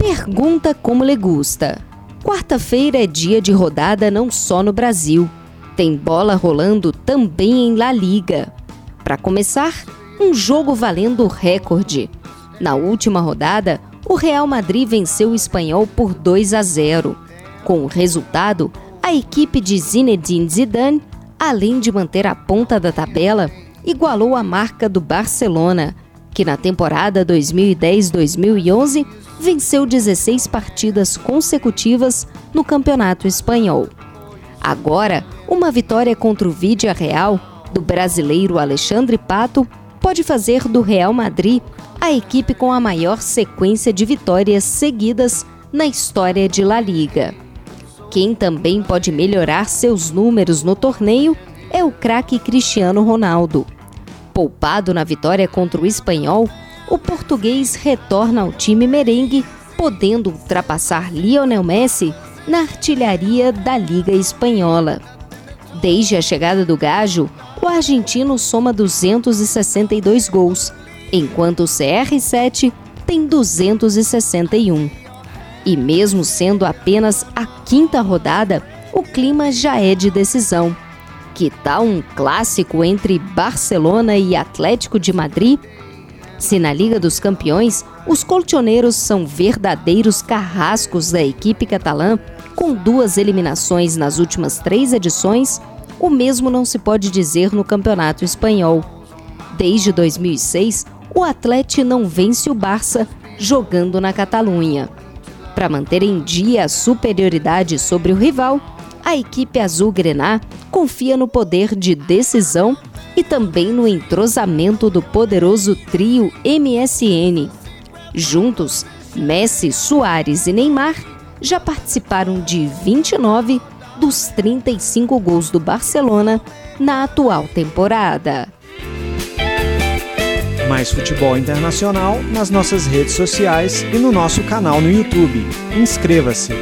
Pergunta como lhe gusta. Quarta-feira é dia de rodada não só no Brasil. Tem bola rolando também em La Liga. Para começar, um jogo valendo recorde. Na última rodada, o Real Madrid venceu o Espanhol por 2 a 0. Com o resultado, a equipe de Zinedine Zidane, além de manter a ponta da tabela, igualou a marca do Barcelona, que na temporada 2010-2011 venceu 16 partidas consecutivas no Campeonato Espanhol. Agora, uma vitória contra o Vídea Real do brasileiro Alexandre Pato pode fazer do Real Madrid a equipe com a maior sequência de vitórias seguidas na história de La Liga. Quem também pode melhorar seus números no torneio é o craque Cristiano Ronaldo. Poupado na vitória contra o Espanhol, o português retorna ao time merengue, podendo ultrapassar Lionel Messi na artilharia da Liga Espanhola. Desde a chegada do Gajo, o argentino soma 262 gols, enquanto o CR7 tem 261. E mesmo sendo apenas a quinta rodada, o clima já é de decisão. Que tal um clássico entre Barcelona e Atlético de Madrid? Se na Liga dos Campeões, os colchoneiros são verdadeiros carrascos da equipe catalã, com duas eliminações nas últimas três edições, o mesmo não se pode dizer no Campeonato Espanhol. Desde 2006, o Atlético não vence o Barça jogando na Catalunha. Para manter em dia a superioridade sobre o rival, a equipe azul-grená confia no poder de decisão e também no entrosamento do poderoso trio MSN. Juntos, Messi, Soares e Neymar já participaram de 29 dos 35 gols do Barcelona na atual temporada. Mais futebol internacional nas nossas redes sociais e no nosso canal no YouTube. Inscreva-se!